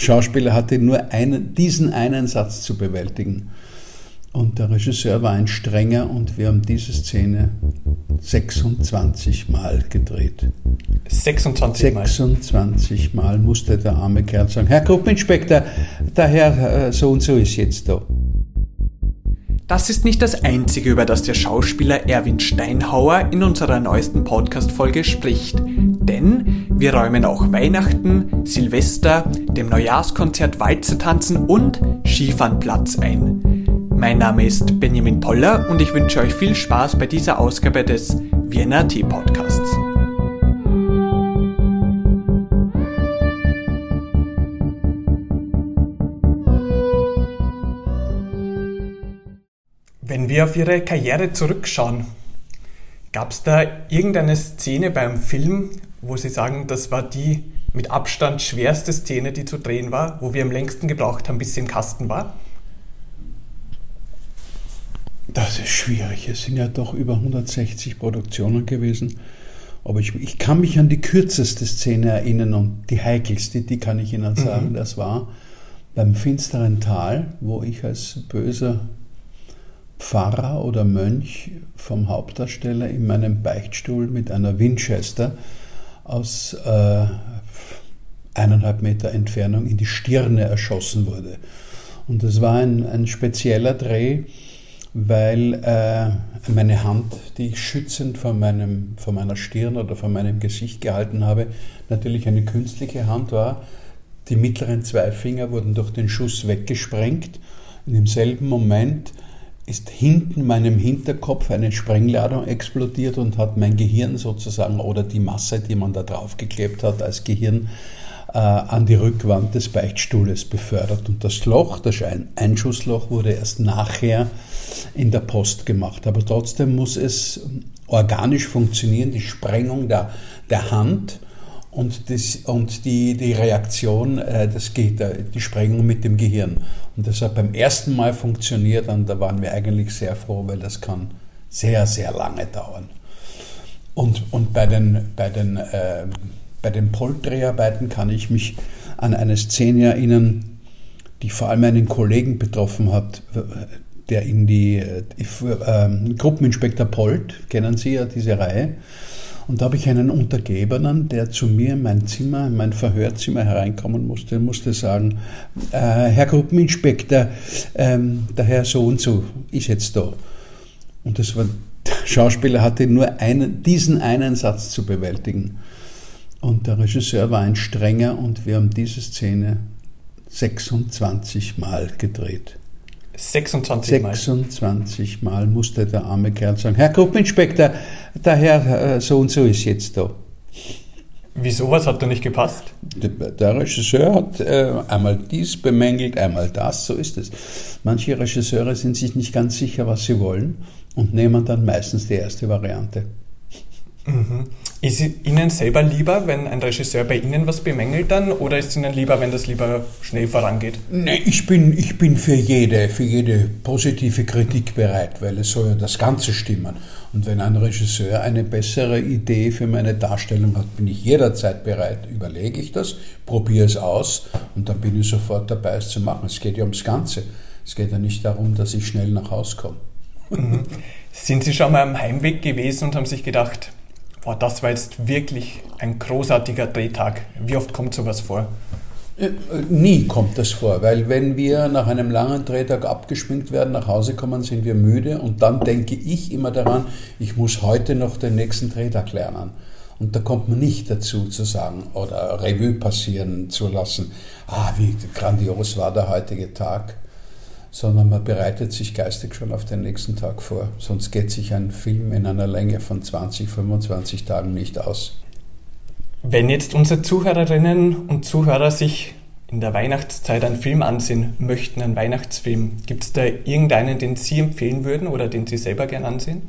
Schauspieler hatte nur einen, diesen einen Satz zu bewältigen. Und der Regisseur war ein strenger und wir haben diese Szene 26 Mal gedreht. 26 Mal? 26 Mal musste der arme Kerl sagen, Herr Gruppeninspektor, der Herr äh, so und so ist jetzt da. Das ist nicht das Einzige, über das der Schauspieler Erwin Steinhauer in unserer neuesten Podcast-Folge spricht. Denn wir räumen auch Weihnachten, Silvester, dem Neujahrskonzert Walzer tanzen und Skifahren ein. Mein Name ist Benjamin Poller und ich wünsche euch viel Spaß bei dieser Ausgabe des Vienna Tee Podcasts. Wenn wir auf Ihre Karriere zurückschauen, gab es da irgendeine Szene beim Film, wo Sie sagen, das war die mit Abstand schwerste Szene, die zu drehen war, wo wir am längsten gebraucht haben, bis sie im Kasten war? Das ist schwierig. Es sind ja doch über 160 Produktionen gewesen. Aber ich, ich kann mich an die kürzeste Szene erinnern und die heikelste, die kann ich Ihnen sagen. Mhm. Das war beim finsteren Tal, wo ich als böser Pfarrer oder Mönch vom Hauptdarsteller in meinem Beichtstuhl mit einer Winchester aus äh, eineinhalb Meter Entfernung in die Stirne erschossen wurde. Und das war ein, ein spezieller Dreh weil äh, meine Hand, die ich schützend vor, meinem, vor meiner Stirn oder vor meinem Gesicht gehalten habe, natürlich eine künstliche Hand war. Die mittleren zwei Finger wurden durch den Schuss weggesprengt. In demselben Moment ist hinten meinem Hinterkopf eine Sprengladung explodiert und hat mein Gehirn sozusagen oder die Masse, die man da draufgeklebt hat als Gehirn, äh, an die Rückwand des Beichtstuhles befördert. Und das Loch, das Einschussloch, wurde erst nachher in der Post gemacht. Aber trotzdem muss es organisch funktionieren, die Sprengung der, der Hand und, das, und die, die Reaktion, äh, das geht, die Sprengung mit dem Gehirn. Und das hat beim ersten Mal funktioniert und da waren wir eigentlich sehr froh, weil das kann sehr, sehr lange dauern. Und, und bei den, bei den, äh, bei den Poltdreharbeiten kann ich mich an eine Szene erinnern, die vor allem einen Kollegen betroffen hat, der in die äh, äh, Gruppeninspektor Polt, kennen Sie ja diese Reihe, und da habe ich einen Untergebenen, der zu mir in mein Zimmer, in mein Verhörzimmer hereinkommen musste, musste sagen, äh, Herr Gruppeninspektor, ähm, der Herr so und so ist jetzt da. Und das war, der Schauspieler hatte nur einen, diesen einen Satz zu bewältigen. Und der Regisseur war ein strenger und wir haben diese Szene 26 Mal gedreht. 26 Mal. 26 Mal musste der arme Kerl sagen, Herr Gruppeninspektor, der Herr äh, so und so ist jetzt da. Wieso, was hat da nicht gepasst? Der Regisseur hat äh, einmal dies bemängelt, einmal das, so ist es. Manche Regisseure sind sich nicht ganz sicher, was sie wollen und nehmen dann meistens die erste Variante. Mhm. Ist Ihnen selber lieber, wenn ein Regisseur bei Ihnen was bemängelt dann oder ist es Ihnen lieber, wenn das lieber schnell vorangeht? Nee, ich bin, ich bin für, jede, für jede positive Kritik bereit, weil es soll ja das Ganze stimmen. Und wenn ein Regisseur eine bessere Idee für meine Darstellung hat, bin ich jederzeit bereit. Überlege ich das, probiere es aus und dann bin ich sofort dabei, es zu machen. Es geht ja ums Ganze. Es geht ja nicht darum, dass ich schnell nach Hause komme. Mhm. Sind Sie schon mal am Heimweg gewesen und haben sich gedacht, boah, das war jetzt wirklich ein großartiger Drehtag. Wie oft kommt sowas vor? Äh, äh, nie kommt das vor, weil wenn wir nach einem langen Drehtag abgeschminkt werden, nach Hause kommen, sind wir müde und dann denke ich immer daran, ich muss heute noch den nächsten Drehtag lernen. Und da kommt man nicht dazu zu sagen oder Revue passieren zu lassen, ah, wie grandios war der heutige Tag sondern man bereitet sich geistig schon auf den nächsten Tag vor. Sonst geht sich ein Film in einer Länge von 20, 25 Tagen nicht aus. Wenn jetzt unsere Zuhörerinnen und Zuhörer sich in der Weihnachtszeit einen Film ansehen möchten, einen Weihnachtsfilm, gibt es da irgendeinen, den Sie empfehlen würden oder den Sie selber gern ansehen?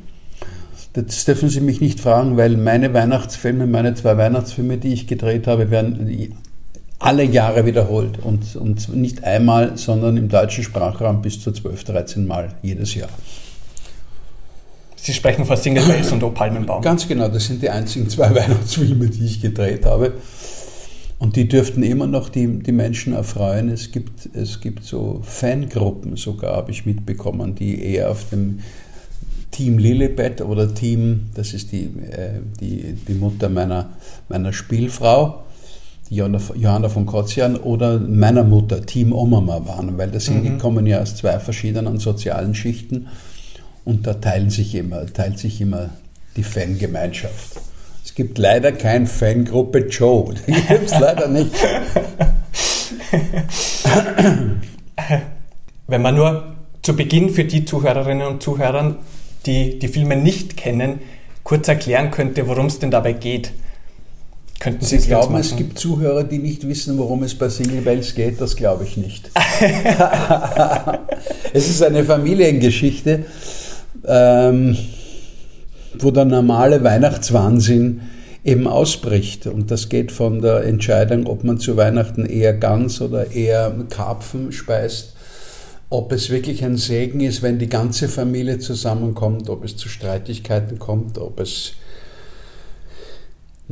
Das dürfen Sie mich nicht fragen, weil meine Weihnachtsfilme, meine zwei Weihnachtsfilme, die ich gedreht habe, werden alle Jahre wiederholt und, und nicht einmal, sondern im deutschen Sprachraum bis zu 12, 13 Mal jedes Jahr. Sie sprechen von Single Bells und O Palmenbaum. Ganz genau, das sind die einzigen zwei Weihnachtsfilme, die ich gedreht habe. Und die dürften immer noch die, die Menschen erfreuen. Es gibt, es gibt so Fangruppen sogar, habe ich mitbekommen, die eher auf dem Team Lilibet oder Team, das ist die, äh, die, die Mutter meiner, meiner Spielfrau, Johanna von Kotzian, oder meiner Mutter, Team Omama waren, weil das sind, mhm. die kommen ja aus zwei verschiedenen sozialen Schichten und da teilen sich immer, teilt sich immer die Fangemeinschaft. Es gibt leider keine Fangruppe Joe. Die gibt es leider nicht. Wenn man nur zu Beginn für die Zuhörerinnen und Zuhörer, die die Filme nicht kennen, kurz erklären könnte, worum es denn dabei geht. Könnten Sie, Sie glauben, es gibt Zuhörer, die nicht wissen, worum es bei Single Bells geht? Das glaube ich nicht. es ist eine Familiengeschichte. Ähm, wo der normale Weihnachtswahnsinn eben ausbricht. Und das geht von der Entscheidung, ob man zu Weihnachten eher Gans oder eher Karpfen speist, ob es wirklich ein Segen ist, wenn die ganze Familie zusammenkommt, ob es zu Streitigkeiten kommt, ob es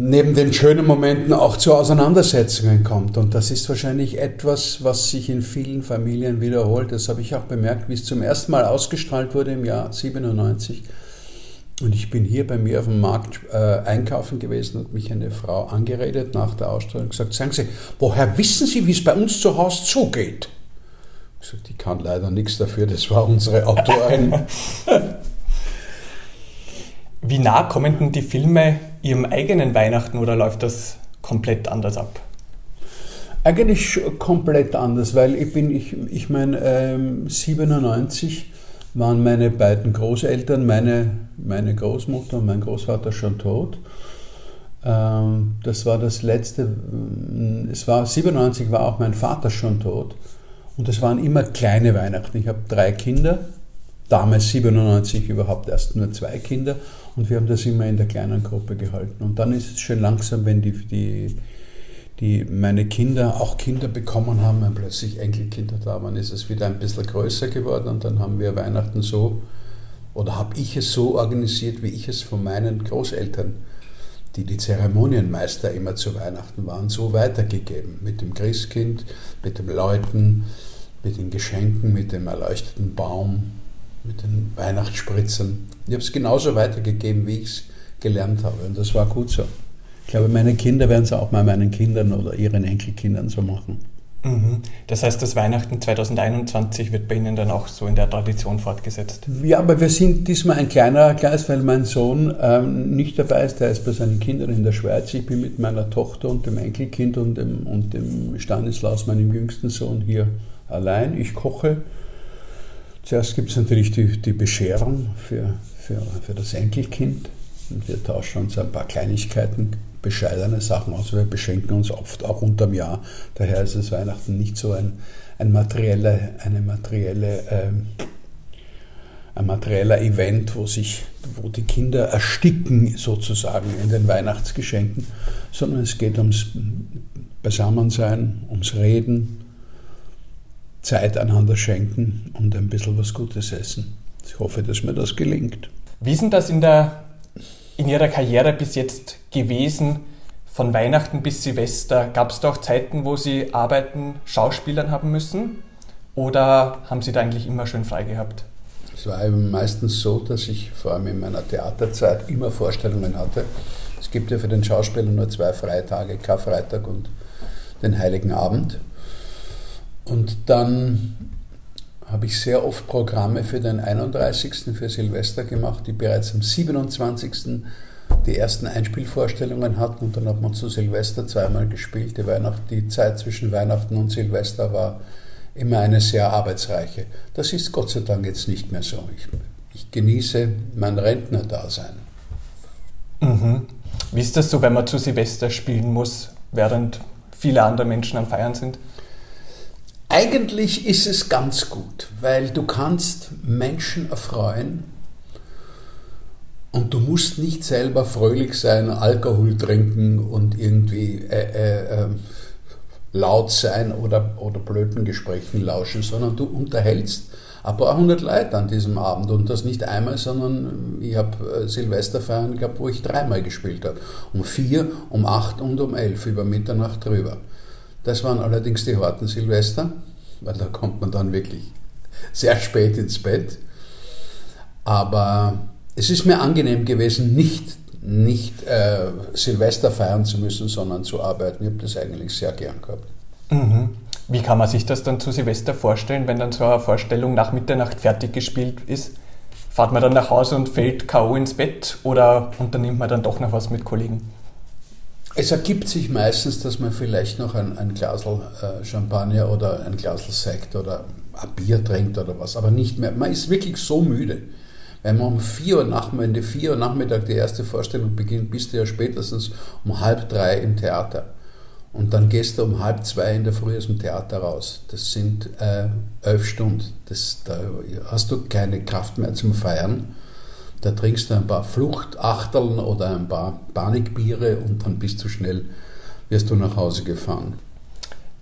neben den schönen Momenten auch zu Auseinandersetzungen kommt. Und das ist wahrscheinlich etwas, was sich in vielen Familien wiederholt. Das habe ich auch bemerkt, wie es zum ersten Mal ausgestrahlt wurde im Jahr 97 und ich bin hier bei mir auf dem Markt äh, einkaufen gewesen und mich eine Frau angeredet nach der Ausstellung und gesagt, sagen Sie, woher wissen Sie, wie es bei uns zu Hause zugeht? Ich sagte, die kann leider nichts dafür, das war unsere Autorin. wie nah kommen denn die Filme Ihrem eigenen Weihnachten oder läuft das komplett anders ab? Eigentlich komplett anders, weil ich bin, ich, ich meine, ähm, 97 waren meine beiden Großeltern, meine, meine Großmutter und mein Großvater schon tot. Ähm, das war das letzte, mm, es war 97 war auch mein Vater schon tot. Und es waren immer kleine Weihnachten. Ich habe drei Kinder, damals 97 überhaupt erst nur zwei Kinder und wir haben das immer in der kleinen Gruppe gehalten. Und dann ist es schön langsam, wenn die, die die meine Kinder auch Kinder bekommen haben, wenn plötzlich Enkelkinder da waren, ist es wieder ein bisschen größer geworden und dann haben wir Weihnachten so, oder habe ich es so organisiert, wie ich es von meinen Großeltern, die die Zeremonienmeister immer zu Weihnachten waren, so weitergegeben. Mit dem Christkind, mit dem Läuten, mit den Geschenken, mit dem erleuchteten Baum, mit den Weihnachtsspritzern. Ich habe es genauso weitergegeben, wie ich es gelernt habe und das war gut so. Ich glaube, meine Kinder werden es auch mal meinen Kindern oder ihren Enkelkindern so machen. Mhm. Das heißt, das Weihnachten 2021 wird bei Ihnen dann auch so in der Tradition fortgesetzt? Ja, aber wir sind diesmal ein kleinerer Kreis, weil mein Sohn ähm, nicht dabei ist. Der ist bei seinen Kindern in der Schweiz. Ich bin mit meiner Tochter und dem Enkelkind und dem, und dem Stanislaus, meinem jüngsten Sohn, hier allein. Ich koche. Zuerst gibt es natürlich die, die Bescherung für, für, für das Enkelkind. Und wir tauschen uns ein paar Kleinigkeiten bescheidene Sachen aus. Wir beschenken uns oft auch unterm Jahr. Daher ist es Weihnachten nicht so ein, ein, materielle, eine materielle, ähm, ein materieller Event, wo, sich, wo die Kinder ersticken sozusagen in den Weihnachtsgeschenken, sondern es geht ums Beisammensein, ums Reden, Zeit einander schenken und ein bisschen was Gutes essen. Ich hoffe, dass mir das gelingt. Wie sind das in der in Ihrer Karriere bis jetzt gewesen? Von Weihnachten bis Silvester, gab es da auch Zeiten, wo Sie arbeiten, Schauspielern haben müssen? Oder haben Sie da eigentlich immer schön frei gehabt? Es war eben meistens so, dass ich vor allem in meiner Theaterzeit immer Vorstellungen hatte. Es gibt ja für den Schauspieler nur zwei Freitage, Karfreitag und den Heiligen Abend. Und dann habe ich sehr oft Programme für den 31. für Silvester gemacht, die bereits am 27. die ersten Einspielvorstellungen hatten und dann hat man zu Silvester zweimal gespielt. Die, Weihnacht, die Zeit zwischen Weihnachten und Silvester war immer eine sehr arbeitsreiche. Das ist Gott sei Dank jetzt nicht mehr so. Ich, ich genieße mein Rentnerdasein. Mhm. Wie ist das so, wenn man zu Silvester spielen muss, während viele andere Menschen am Feiern sind? Eigentlich ist es ganz gut, weil du kannst Menschen erfreuen und du musst nicht selber fröhlich sein, Alkohol trinken und irgendwie äh, äh, ähm, laut sein oder, oder blöden Gesprächen lauschen, sondern du unterhältst ein paar hundert Leute an diesem Abend und das nicht einmal, sondern ich habe Silvesterfeiern gehabt, wo ich dreimal gespielt habe. Um vier, um acht und um elf, über Mitternacht drüber. Das waren allerdings die harten Silvester, weil da kommt man dann wirklich sehr spät ins Bett. Aber es ist mir angenehm gewesen, nicht, nicht äh, Silvester feiern zu müssen, sondern zu arbeiten. Ich habe das eigentlich sehr gern gehabt. Mhm. Wie kann man sich das dann zu Silvester vorstellen, wenn dann so eine Vorstellung nach Mitternacht fertig gespielt ist? Fahrt man dann nach Hause und fällt K.O. ins Bett oder unternimmt man dann doch noch was mit Kollegen? Es ergibt sich meistens, dass man vielleicht noch ein, ein Glas äh, Champagner oder ein Glas Sekt oder ein Bier trinkt oder was, aber nicht mehr. Man ist wirklich so müde. Wenn man um 4 Uhr Nachmittag, 4 Uhr Nachmittag die erste Vorstellung beginnt, bist du ja spätestens um halb drei im Theater. Und dann gehst du um halb zwei in der Früh aus dem Theater raus. Das sind äh, elf Stunden. Das, da hast du keine Kraft mehr zum Feiern. Da trinkst du ein paar Fluchtachteln oder ein paar Panikbiere und dann bist du schnell, wirst du nach Hause gefahren.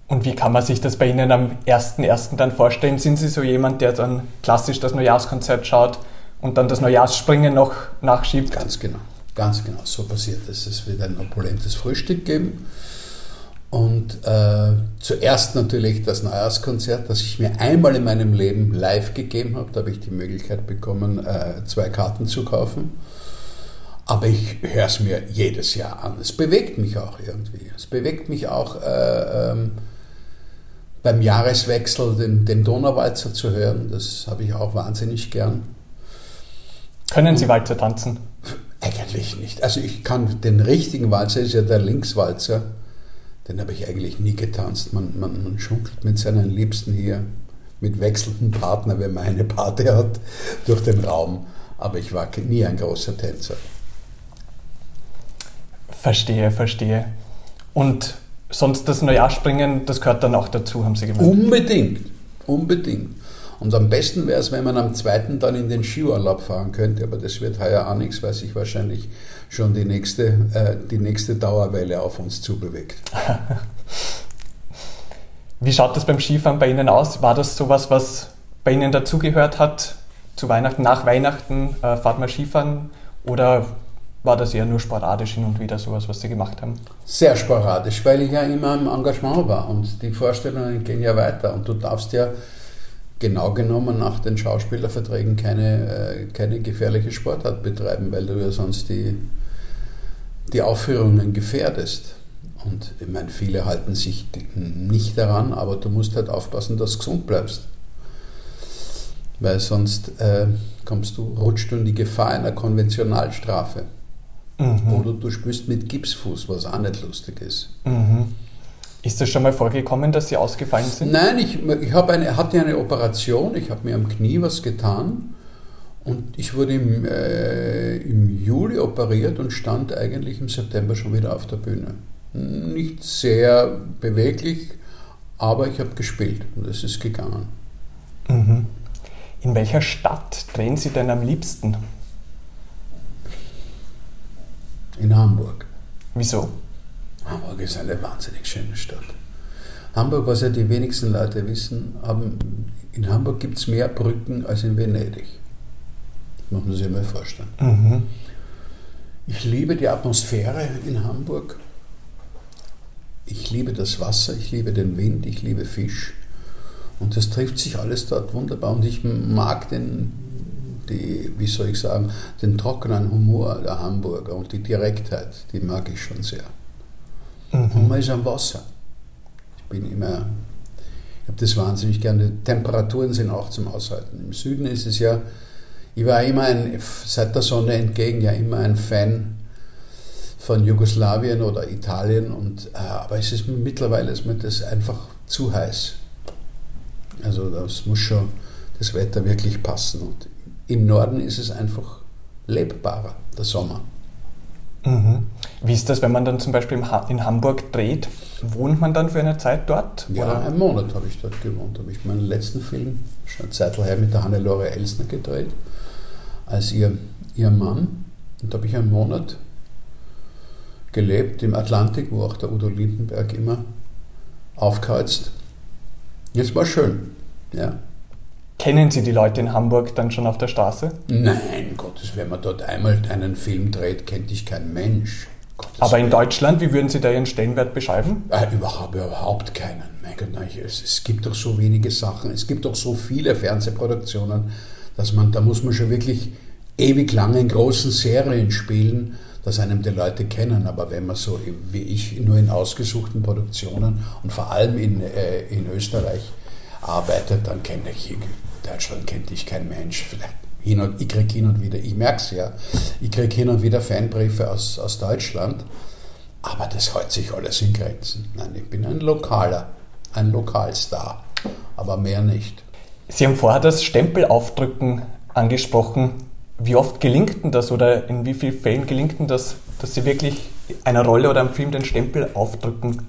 Und wie kann man sich das bei Ihnen am 1.1. dann vorstellen? Sind Sie so jemand, der dann klassisch das Neujahrskonzert schaut und dann das Neujahrsspringen noch nachschiebt? Ganz genau, ganz genau, so passiert es. Es wird ein opulentes Frühstück geben. Und äh, zuerst natürlich das Neujahrskonzert, das ich mir einmal in meinem Leben live gegeben habe. Da habe ich die Möglichkeit bekommen, äh, zwei Karten zu kaufen. Aber ich höre es mir jedes Jahr an. Es bewegt mich auch irgendwie. Es bewegt mich auch äh, ähm, beim Jahreswechsel den, den Donauwalzer zu hören. Das habe ich auch wahnsinnig gern. Können Sie Walzer tanzen? Eigentlich nicht. Also ich kann den richtigen Walzer, ist ja der Linkswalzer, den habe ich eigentlich nie getanzt. Man, man, man schunkelt mit seinen Liebsten hier, mit wechselnden Partnern, wenn man eine Party hat, durch den Raum. Aber ich war nie ein großer Tänzer. Verstehe, verstehe. Und sonst das Neujahrspringen, das gehört dann auch dazu, haben Sie gemeint? Unbedingt, unbedingt. Und am besten wäre es, wenn man am zweiten dann in den Skiurlaub fahren könnte, aber das wird heuer auch nichts, weil sich wahrscheinlich schon die nächste, äh, die nächste Dauerwelle auf uns zubewegt. Wie schaut das beim Skifahren bei Ihnen aus? War das sowas, was bei Ihnen dazugehört hat? Zu Weihnachten, nach Weihnachten äh, fahrt man Skifahren oder war das eher nur sporadisch hin und wieder sowas, was Sie gemacht haben? Sehr sporadisch, weil ich ja immer im Engagement war und die Vorstellungen gehen ja weiter und du darfst ja genau genommen nach den Schauspielerverträgen keine, äh, keine gefährliche Sportart betreiben, weil du ja sonst die, die Aufführungen gefährdest. Und ich meine, viele halten sich nicht daran, aber du musst halt aufpassen, dass du gesund bleibst. Weil sonst äh, kommst du, rutschst du in die Gefahr einer Konventionalstrafe. Mhm. Oder du spielst mit Gipsfuß, was auch nicht lustig ist. Mhm. Ist das schon mal vorgekommen, dass Sie ausgefallen sind? Nein, ich, ich eine, hatte eine Operation, ich habe mir am Knie was getan und ich wurde im, äh, im Juli operiert und stand eigentlich im September schon wieder auf der Bühne. Nicht sehr beweglich, aber ich habe gespielt und es ist gegangen. Mhm. In welcher Stadt drehen Sie denn am liebsten? In Hamburg. Wieso? Hamburg ist eine wahnsinnig schöne Stadt. Hamburg, was ja die wenigsten Leute wissen, haben, in Hamburg gibt es mehr Brücken als in Venedig. Das muss man sich mal vorstellen. Mhm. Ich liebe die Atmosphäre in Hamburg. Ich liebe das Wasser, ich liebe den Wind, ich liebe Fisch. Und das trifft sich alles dort wunderbar. Und ich mag den, die, wie soll ich sagen, den trockenen Humor der Hamburger und die Direktheit, die mag ich schon sehr. Mhm. Und man ist am Wasser. Ich bin immer, ich habe das wahnsinnig gerne. Temperaturen sind auch zum Aushalten. Im Süden ist es ja, ich war immer ein, seit der Sonne entgegen, ja immer ein Fan von Jugoslawien oder Italien. Und, äh, aber es ist mittlerweile ist mir das einfach zu heiß. Also das muss schon das Wetter wirklich passen. Und im Norden ist es einfach lebbarer, der Sommer. Mhm. Wie ist das, wenn man dann zum Beispiel in Hamburg dreht? Wohnt man dann für eine Zeit dort? Ja, oder? einen Monat habe ich dort gewohnt. Habe ich meinen letzten Film schon eine Zeit her mit der Hannelore Elsner gedreht, als ihr, ihr Mann. Und da habe ich einen Monat gelebt im Atlantik, wo auch der Udo Lindenberg immer aufkreuzt. Jetzt war schön, ja. Kennen Sie die Leute in Hamburg dann schon auf der Straße? Nein, Gottes, wenn man dort einmal einen Film dreht, kennt dich kein Mensch. Gottes Aber in Willen. Deutschland, wie würden Sie da Ihren Stellenwert beschreiben? Äh, überhaupt, überhaupt keinen. Mein Gott, nein, es, es gibt doch so wenige Sachen, es gibt doch so viele Fernsehproduktionen, dass man, da muss man schon wirklich ewig lang in großen Serien spielen, dass einem die Leute kennen. Aber wenn man so wie ich nur in ausgesuchten Produktionen und vor allem in, äh, in Österreich arbeitet, dann kenne ich Deutschland kennt dich kein Mensch. Vielleicht hin und, ich kriege hin und wieder, ich merke es ja, ich kriege hin und wieder Fanbriefe aus, aus Deutschland, aber das hält sich alles in Grenzen. Nein, ich bin ein Lokaler, ein Lokalstar, aber mehr nicht. Sie haben vorher das Stempelaufdrücken angesprochen. Wie oft gelingt denn das oder in wie vielen Fällen gelingt denn das, dass Sie wirklich einer Rolle oder einem Film den Stempel aufdrücken?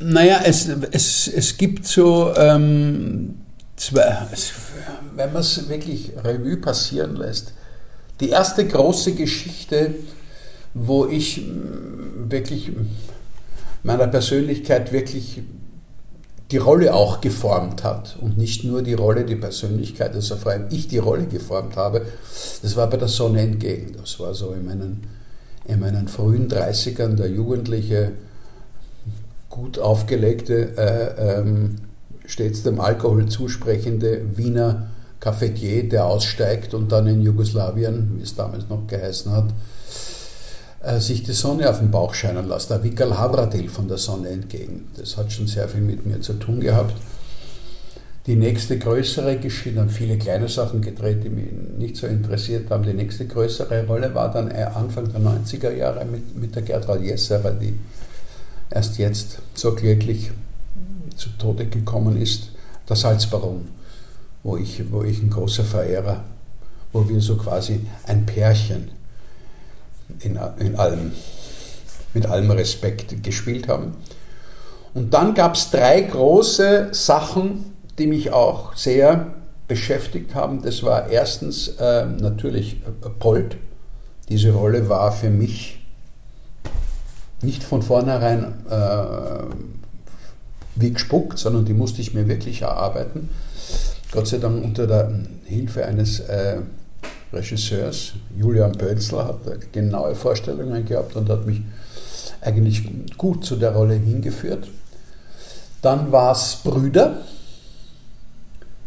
Naja, es, es, es gibt so ähm, zwei, wenn man es wirklich Revue passieren lässt, die erste große Geschichte, wo ich mm, wirklich meiner Persönlichkeit wirklich die Rolle auch geformt hat und nicht nur die Rolle, die Persönlichkeit, also vor allem ich die Rolle geformt habe, das war bei der Sonne entgegen. Das war so in meinen, in meinen frühen 30ern der jugendliche, gut aufgelegte, äh, ähm, stets dem Alkohol zusprechende Wiener Cafetier, der aussteigt und dann in Jugoslawien, wie es damals noch geheißen hat, äh, sich die Sonne auf den Bauch scheinen lässt. Der Vikal Havradil von der Sonne entgegen. Das hat schon sehr viel mit mir zu tun gehabt. Die nächste größere Geschichte, haben viele kleine Sachen gedreht, die mich nicht so interessiert haben. Die nächste größere Rolle war dann Anfang der 90er Jahre mit, mit der Gertrud Jesserer, die erst jetzt so kläglich zu Tode gekommen ist, der Salzbaron, wo ich, wo ich ein großer Verehrer, wo wir so quasi ein Pärchen in, in allem, mit allem Respekt gespielt haben. Und dann gab es drei große Sachen, die mich auch sehr beschäftigt haben. Das war erstens äh, natürlich äh, Polt. Diese Rolle war für mich nicht von vornherein äh, wie gespuckt, sondern die musste ich mir wirklich erarbeiten. Gott sei Dank unter der Hilfe eines äh, Regisseurs, Julian Bölzler, hat genaue Vorstellungen gehabt und hat mich eigentlich gut zu der Rolle hingeführt. Dann war es Brüder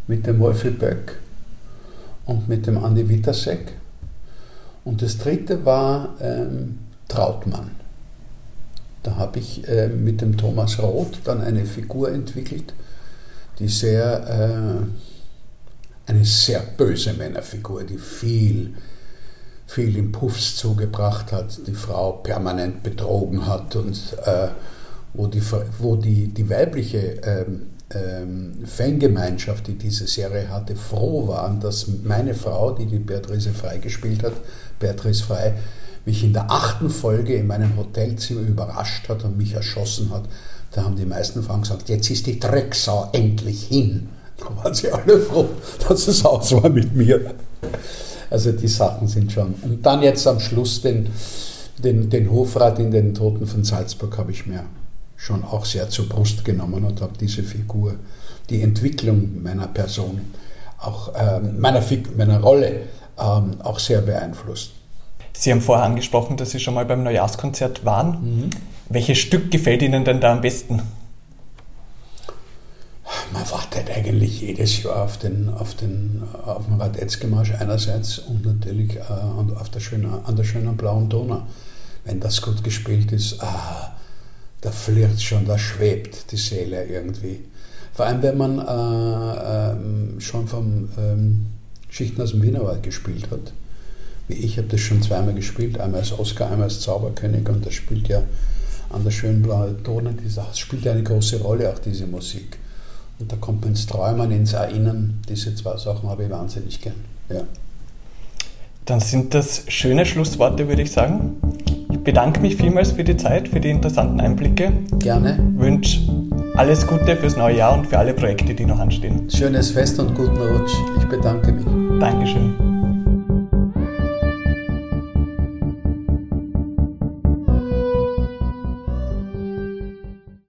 mit dem Wolfi Böck und mit dem Andi Wittersek. Und das dritte war ähm, Trautmann. Da habe ich äh, mit dem Thomas Roth dann eine Figur entwickelt, die sehr, äh, eine sehr böse Männerfigur, die viel, viel im Puffs zugebracht hat, die Frau permanent betrogen hat und äh, wo, die, wo die, die weibliche ähm, ähm, Fangemeinschaft, die diese Serie hatte, froh waren, dass meine Frau, die die Beatrice Frei gespielt hat, Beatrice Frei, mich in der achten Folge in meinem Hotelzimmer überrascht hat und mich erschossen hat, da haben die meisten Frauen gesagt, jetzt ist die Drecksau endlich hin. Da waren sie alle froh, dass es aus war mit mir. Also die Sachen sind schon. Und dann jetzt am Schluss den, den, den Hofrat in den Toten von Salzburg habe ich mir schon auch sehr zur Brust genommen und habe diese Figur, die Entwicklung meiner Person, auch ähm, meiner, meiner Rolle ähm, auch sehr beeinflusst. Sie haben vorher angesprochen, dass Sie schon mal beim Neujahrskonzert waren. Mhm. Welches Stück gefällt Ihnen denn da am besten? Man wartet eigentlich jedes Jahr auf den, auf den, auf den Radetzky-Marsch einerseits und natürlich äh, auf der schönen, an der schönen blauen Donau. Wenn das gut gespielt ist, ah, da flirrt schon, da schwebt die Seele irgendwie. Vor allem, wenn man äh, äh, schon vom ähm, Schichten aus dem Wienerwald gespielt hat ich habe das schon zweimal gespielt, einmal als Oscar, einmal als Zauberkönig und das spielt ja an der schönen blauen Tone, das spielt ja eine große Rolle, auch diese Musik. Und da kommt man ins Träumen, ins Erinnern, diese zwei Sachen habe ich wahnsinnig gern. Ja. Dann sind das schöne Schlussworte, würde ich sagen. Ich bedanke mich vielmals für die Zeit, für die interessanten Einblicke. Gerne. Wünsche alles Gute fürs neue Jahr und für alle Projekte, die noch anstehen. Schönes Fest und guten Rutsch. Ich bedanke mich. Dankeschön.